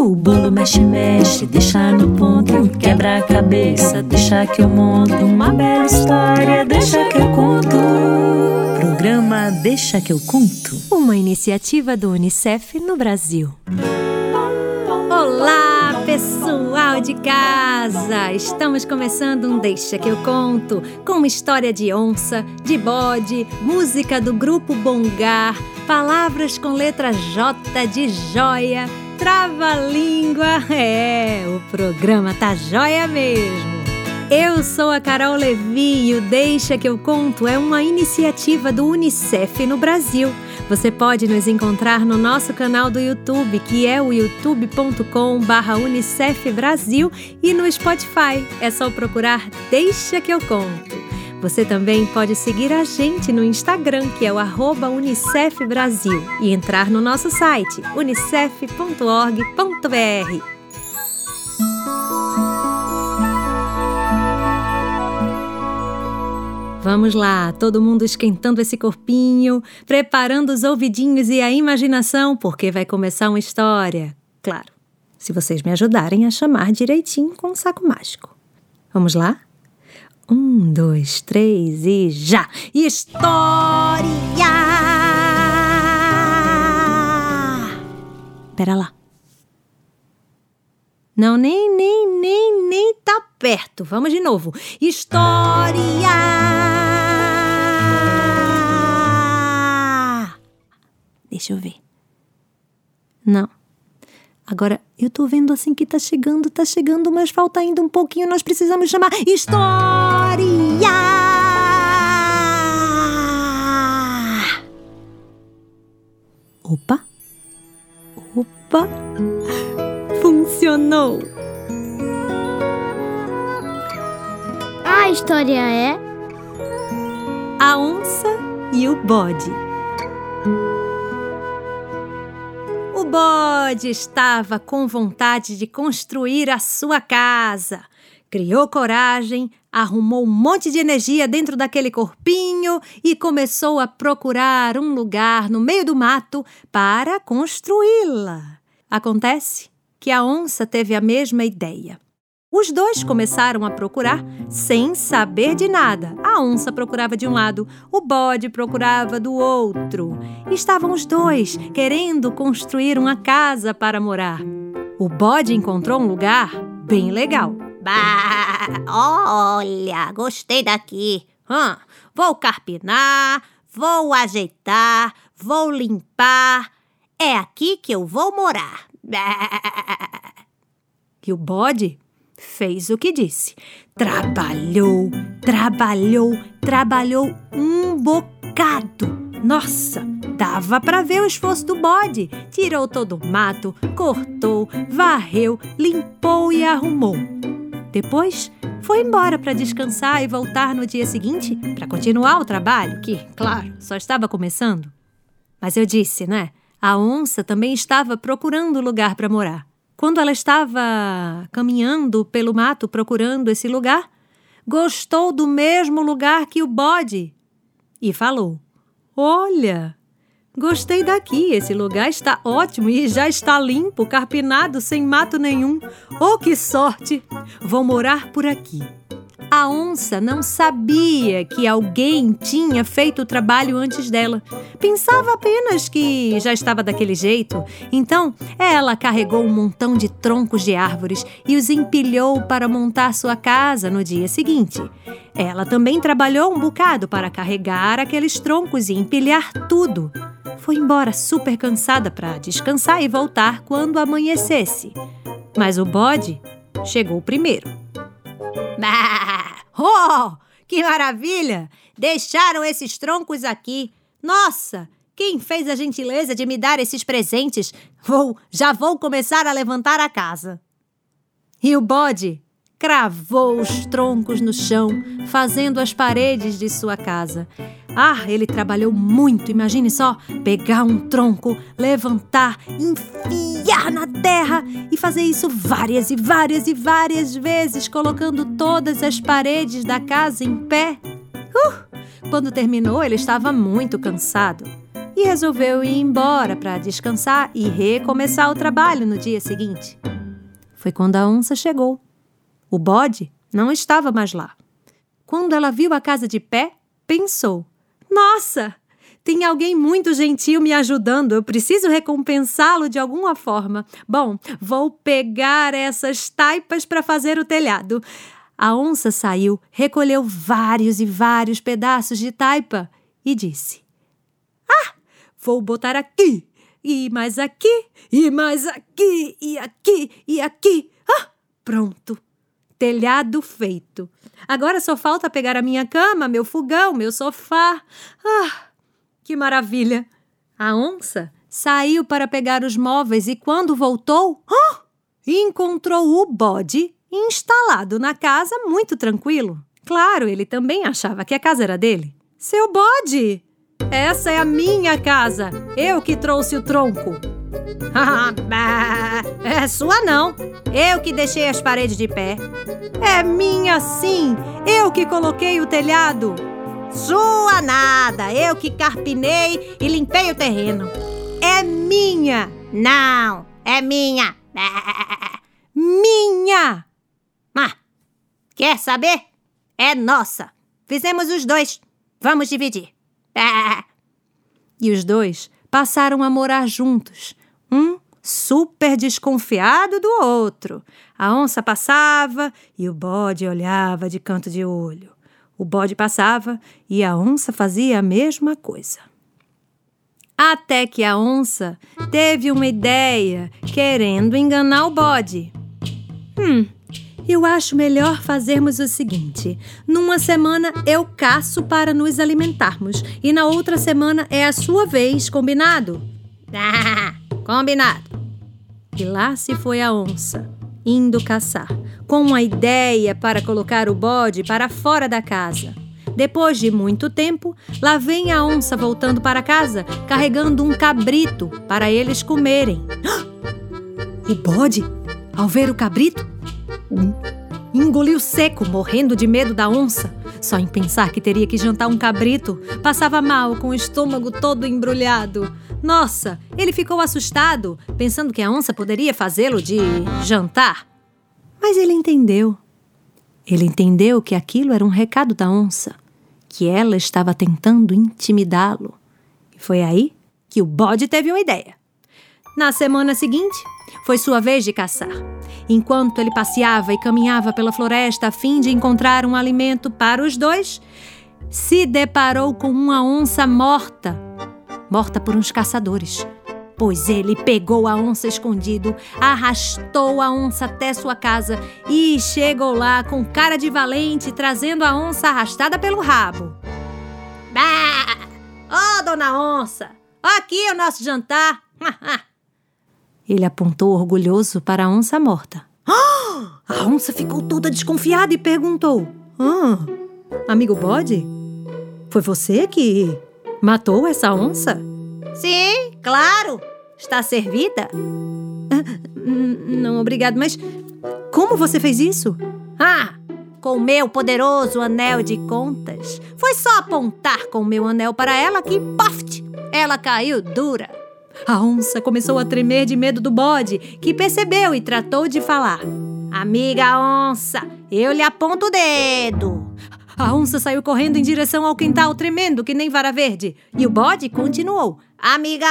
O bolo mexe, mexe, deixa no ponto. Quebra a cabeça, deixa que eu monto. Uma bela história, deixa que eu conto. Programa Deixa que eu conto. Uma iniciativa do Unicef no Brasil. Olá, pessoal de casa! Estamos começando um Deixa que eu conto com uma história de onça, de bode, música do grupo Bongar, palavras com letra J de joia Trava-língua! É, o programa tá joia mesmo! Eu sou a Carol Levi e o Deixa que eu conto é uma iniciativa do Unicef no Brasil. Você pode nos encontrar no nosso canal do YouTube, que é o youtube.com/unicef Brasil, e no Spotify. É só procurar Deixa que eu conto. Você também pode seguir a gente no Instagram, que é o Unicef Brasil, e entrar no nosso site unicef.org.br. Vamos lá, todo mundo esquentando esse corpinho, preparando os ouvidinhos e a imaginação, porque vai começar uma história. Claro, se vocês me ajudarem a chamar direitinho com o saco mágico. Vamos lá? Um, dois, três e já! História! Pera lá. Não, nem, nem, nem, nem tá perto. Vamos de novo. História! Deixa eu ver. Não. Agora, eu tô vendo assim que tá chegando, tá chegando, mas falta ainda um pouquinho. Nós precisamos chamar História! Opa! Opa! Funcionou! A história é A onça e o bode. Bode estava com vontade de construir a sua casa. Criou coragem, arrumou um monte de energia dentro daquele corpinho e começou a procurar um lugar no meio do mato para construí-la. Acontece que a onça teve a mesma ideia. Os dois começaram a procurar sem saber de nada. A onça procurava de um lado, o bode procurava do outro. Estavam os dois querendo construir uma casa para morar. O bode encontrou um lugar bem legal. Bah, olha, gostei daqui. Hum, vou carpinar, vou ajeitar, vou limpar. É aqui que eu vou morar. Bah. E o bode fez o que disse. Trabalhou, trabalhou, trabalhou um bocado. Nossa, dava para ver o esforço do bode. Tirou todo o mato, cortou, varreu, limpou e arrumou. Depois foi embora para descansar e voltar no dia seguinte para continuar o trabalho, que, claro, só estava começando. Mas eu disse, né? A onça também estava procurando lugar para morar. Quando ela estava caminhando pelo mato procurando esse lugar, gostou do mesmo lugar que o bode e falou: Olha, gostei daqui. Esse lugar está ótimo e já está limpo, carpinado, sem mato nenhum. Oh, que sorte! Vou morar por aqui. A onça não sabia que alguém tinha feito o trabalho antes dela. Pensava apenas que já estava daquele jeito. Então, ela carregou um montão de troncos de árvores e os empilhou para montar sua casa no dia seguinte. Ela também trabalhou um bocado para carregar aqueles troncos e empilhar tudo. Foi embora super cansada para descansar e voltar quando amanhecesse. Mas o bode chegou primeiro. Bah! Oh, que maravilha! Deixaram esses troncos aqui. Nossa, quem fez a gentileza de me dar esses presentes? Vou, já vou começar a levantar a casa. E o bode cravou os troncos no chão, fazendo as paredes de sua casa. Ah, ele trabalhou muito, imagine só: pegar um tronco, levantar, enfiar na terra e fazer isso várias e várias e várias vezes, colocando todas as paredes da casa em pé. Uh! Quando terminou, ele estava muito cansado. e resolveu ir embora para descansar e recomeçar o trabalho no dia seguinte. Foi quando a onça chegou. O bode não estava mais lá. Quando ela viu a casa de pé, pensou: Nossa, tem alguém muito gentil me ajudando. Eu preciso recompensá-lo de alguma forma. Bom, vou pegar essas taipas para fazer o telhado. A onça saiu, recolheu vários e vários pedaços de taipa e disse: Ah, vou botar aqui, e mais aqui, e mais aqui, e aqui, e aqui. Ah, pronto. Telhado feito. Agora só falta pegar a minha cama, meu fogão, meu sofá. Ah, que maravilha! A onça saiu para pegar os móveis e, quando voltou, encontrou o bode instalado na casa muito tranquilo. Claro, ele também achava que a casa era dele. Seu bode! Essa é a minha casa. Eu que trouxe o tronco. é sua não. Eu que deixei as paredes de pé. É minha sim. Eu que coloquei o telhado. Sua nada. Eu que carpinei e limpei o terreno. É minha. Não, é minha. Minha. Ah, quer saber? É nossa. Fizemos os dois. Vamos dividir. E os dois passaram a morar juntos, um super desconfiado do outro. A onça passava e o bode olhava de canto de olho. O bode passava e a onça fazia a mesma coisa. Até que a onça teve uma ideia, querendo enganar o bode. Hum, eu acho melhor fazermos o seguinte: numa semana eu caço para nos alimentarmos e na outra semana é a sua vez, combinado? combinado. E lá se foi a onça, indo caçar, com uma ideia para colocar o bode para fora da casa. Depois de muito tempo, lá vem a onça voltando para casa, carregando um cabrito para eles comerem. O bode, ao ver o cabrito, Engoliu seco, morrendo de medo da onça. Só em pensar que teria que jantar um cabrito, passava mal, com o estômago todo embrulhado. Nossa, ele ficou assustado, pensando que a onça poderia fazê-lo de jantar. Mas ele entendeu. Ele entendeu que aquilo era um recado da onça, que ela estava tentando intimidá-lo. E foi aí que o bode teve uma ideia. Na semana seguinte, foi sua vez de caçar. Enquanto ele passeava e caminhava pela floresta a fim de encontrar um alimento para os dois, se deparou com uma onça morta morta por uns caçadores. Pois ele pegou a onça escondido, arrastou a onça até sua casa e chegou lá com cara de valente, trazendo a onça arrastada pelo rabo. Bah! Ô, oh, dona onça! Aqui é o nosso jantar! Ele apontou orgulhoso para a onça morta. A onça ficou toda desconfiada e perguntou: Ah, amigo bode? Foi você que matou essa onça? Sim, claro. Está servida? Ah, não, obrigado, mas como você fez isso? Ah, com o meu poderoso anel de contas. Foi só apontar com o meu anel para ela que, poft, ela caiu dura. A onça começou a tremer de medo do bode, que percebeu e tratou de falar. Amiga onça, eu lhe aponto o dedo. A onça saiu correndo em direção ao quintal, tremendo que nem vara verde. E o bode continuou. Amiga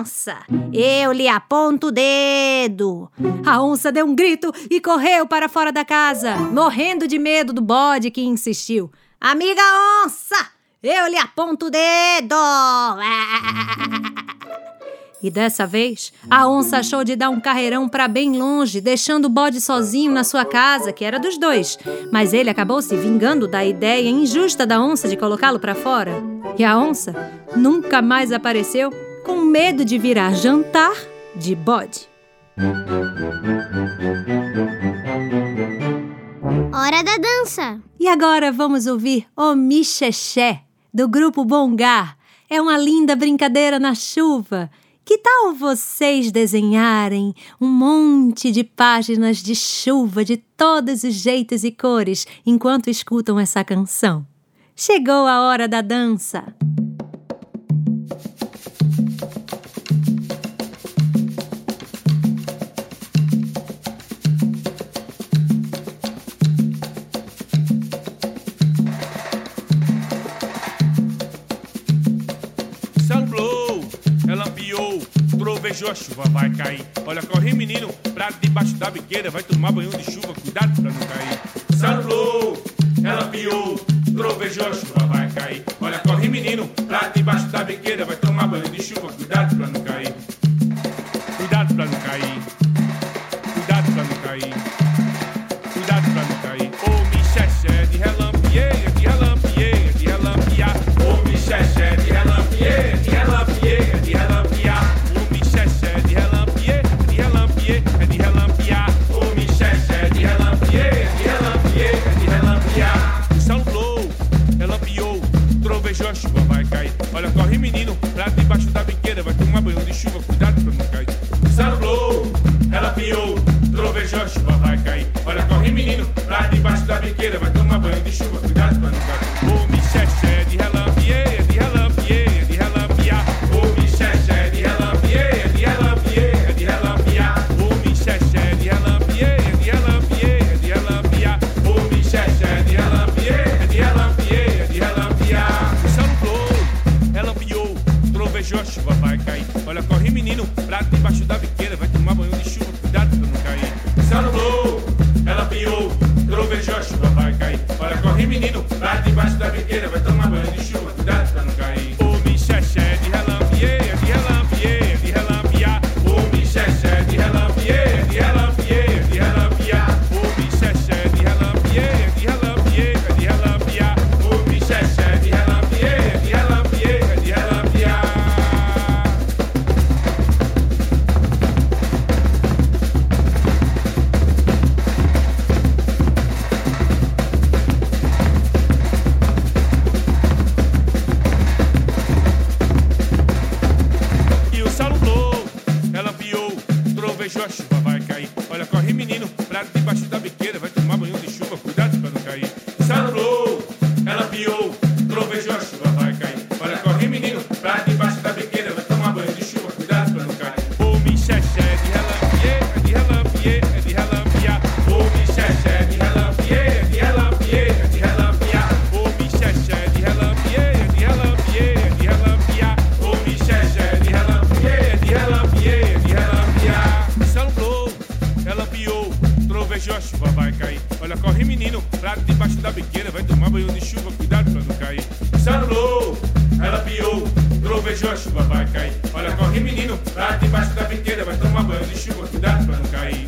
onça, eu lhe aponto o dedo. A onça deu um grito e correu para fora da casa, morrendo de medo do bode que insistiu. Amiga onça, eu lhe aponto o dedo. E dessa vez, a onça achou de dar um carreirão para bem longe, deixando o bode sozinho na sua casa, que era dos dois. Mas ele acabou se vingando da ideia injusta da onça de colocá-lo para fora. E a onça nunca mais apareceu, com medo de virar jantar de bode. Hora da dança! E agora vamos ouvir O Michexé, do grupo Bongar. É uma linda brincadeira na chuva que tal vocês desenharem um monte de páginas de chuva de todos os jeitos e cores enquanto escutam essa canção? Chegou a hora da dança! Trovejou, a chuva vai cair. Olha, corre menino, pra debaixo da biqueira, vai tomar banho de chuva, cuidado pra não cair. Salou, ela piou, trovejou, a chuva vai cair. Olha, corre menino, pra debaixo da biqueira, vai tomar banho de chuva, cuidado pra não cair. Olha, corre menino, pra debaixo da biqueira, vai tomar banho de chuva, debaixo da biqueira, vai tomar banho de chuva, cuidado pra não cair. Salvou, ela piou, trovejou, a chuva vai cair. Olha, corre menino, pra debaixo da biqueira, vai tomar banho de chuva, cuidado pra não cair.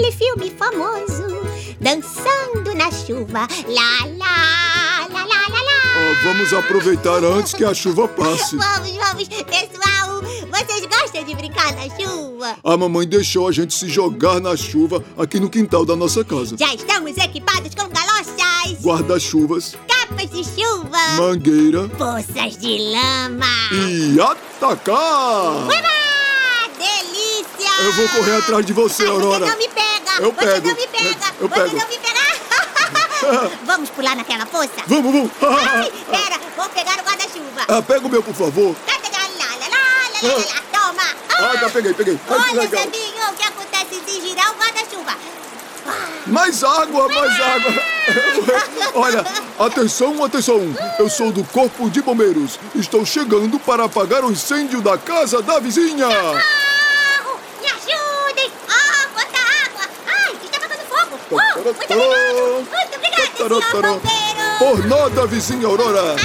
Daquele filme famoso, Dançando na Chuva. Lá, lá, lá, lá, lá, lá. Ah, vamos aproveitar antes que a chuva passe. Vamos, vamos, pessoal. Vocês gostam de brincar na chuva? A mamãe deixou a gente se jogar na chuva aqui no quintal da nossa casa. Já estamos equipados com galochas, Guarda-chuvas, capas de chuva, mangueira poças de lama. e atacar! Delícia! Eu vou correr atrás de você, Ai, Aurora. Você não me pega! Eu você pego. não me pega! Eu você pego. não me pega! vamos pular naquela poça? Vamos, vamos! Ai, pera, vou pegar o guarda-chuva. Ah, pega o meu, por favor. Lá. Toma! Ah, já peguei, peguei. Ai, Olha. Zebinho, o que acontece se Mais água, mais água. Olha, atenção, atenção. Eu sou do Corpo de Bombeiros. Estou chegando para apagar o incêndio da casa da vizinha. Socorro! Me ajudem! Ah, quanta água! Ai, está Oh, muito obrigado! Muito obrigado, senhor bombeiro! Por nada, vizinha Aurora.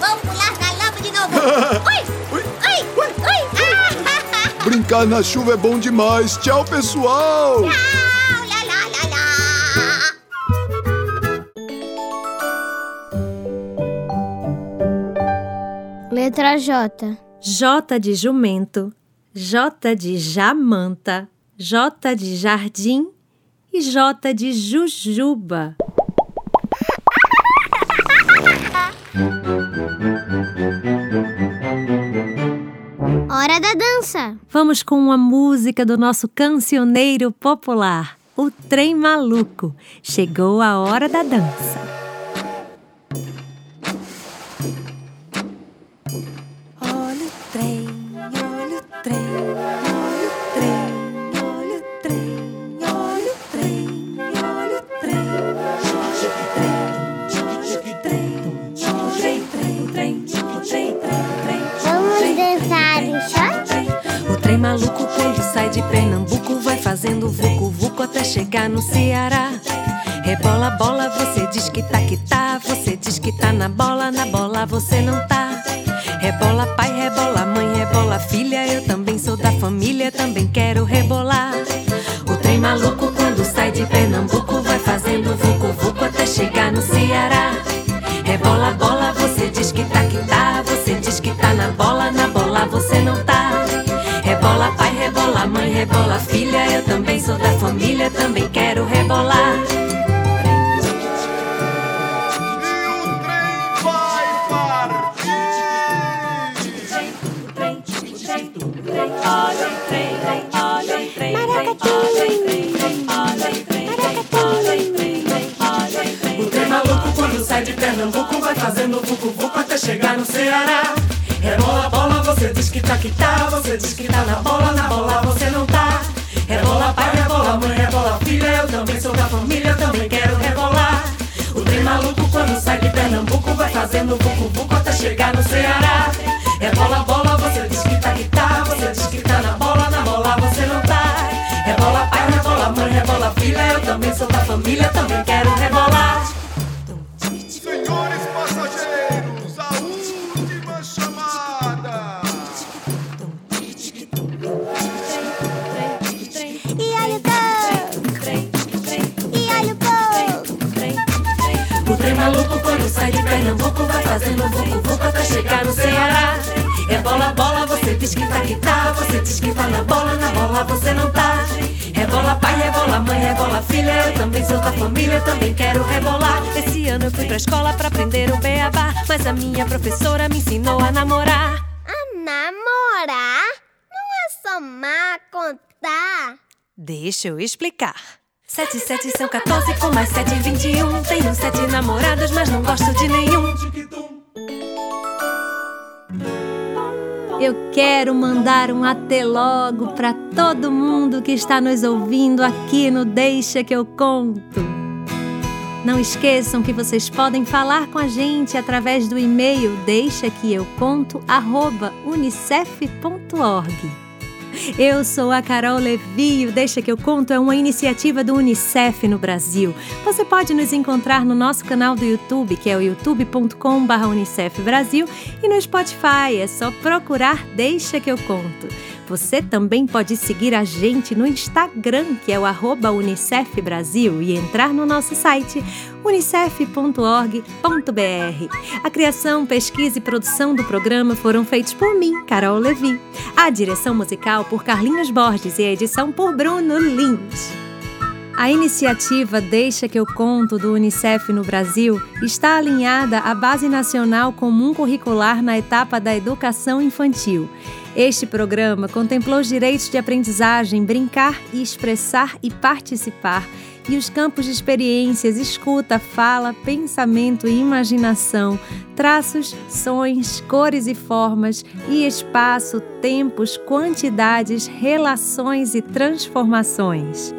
Vamos pular na lama de novo! Ui, Oi! Oi! Ah, Brincar na chuva é bom demais. Tchau, pessoal. Tchau! Lá, lá, lá, lá! Letra J. J de jumento, J de jamanta, J de jardim e J de jujuba. Hora da dança. Vamos com uma música do nosso cancioneiro popular, o Trem Maluco. Chegou a hora da dança. Trem maluco quando sai de Pernambuco vai fazendo vucu vucu até chegar no Ceará. Rebola bola, você diz que tá que tá, você diz que tá na bola, na bola você não tá. Rebola pai, rebola rebola filha, eu também sou da família, também quero rebolar. O trem maluco quando sai de Pernambuco vai fazendo vucu vucu até chegar no Ceará. Rebola bola, você diz que tá que tá, você diz que tá na bola, na bola você não chegar no Ceará. Rebola bola, você diz que tá que tá, você diz que tá na bola, na bola você não tá. Rebola pai, rebola mãe, rebola filha, eu também sou da família, também quero rebolar. Pernambuco vai fazendo vucu vucu até chegar no Ceará. É bola, bola, você diz que tá que tá, você diz que tá na bola, na bola você não tá. Rebola pai, rebola mãe, rebola filha, eu também sou da família, também quero rebolar. Esse ano eu fui pra escola pra aprender o beabá, mas a minha professora me ensinou a namorar. A namorar? Não é somar, contar. Deixa eu explicar. Sete, sete são 14, com mais sete, 21. Tenho sete namorados, mas não gosto de nenhum. Eu quero mandar um até logo para todo mundo que está nos ouvindo aqui no Deixa que eu conto. Não esqueçam que vocês podem falar com a gente através do e-mail deixa que eu conto unicef.org. Eu sou a Carol Levi, o Deixa que eu conto é uma iniciativa do UNICEF no Brasil. Você pode nos encontrar no nosso canal do YouTube, que é o youtube.com.br Unicef Brasil, e no Spotify, é só procurar Deixa que eu conto. Você também pode seguir a gente no Instagram, que é o arroba Unicef Brasil, e entrar no nosso site unicef.org.br. A criação, pesquisa e produção do programa foram feitos por mim, Carol Levi. A direção musical por Carlinhos Borges e a edição por Bruno Lins. A iniciativa Deixa que eu conto do Unicef no Brasil está alinhada à Base Nacional Comum Curricular na etapa da educação infantil. Este programa contemplou os direitos de aprendizagem, brincar e expressar e participar, e os campos de experiências, escuta, fala, pensamento e imaginação, traços, sons, cores e formas, e espaço, tempos, quantidades, relações e transformações.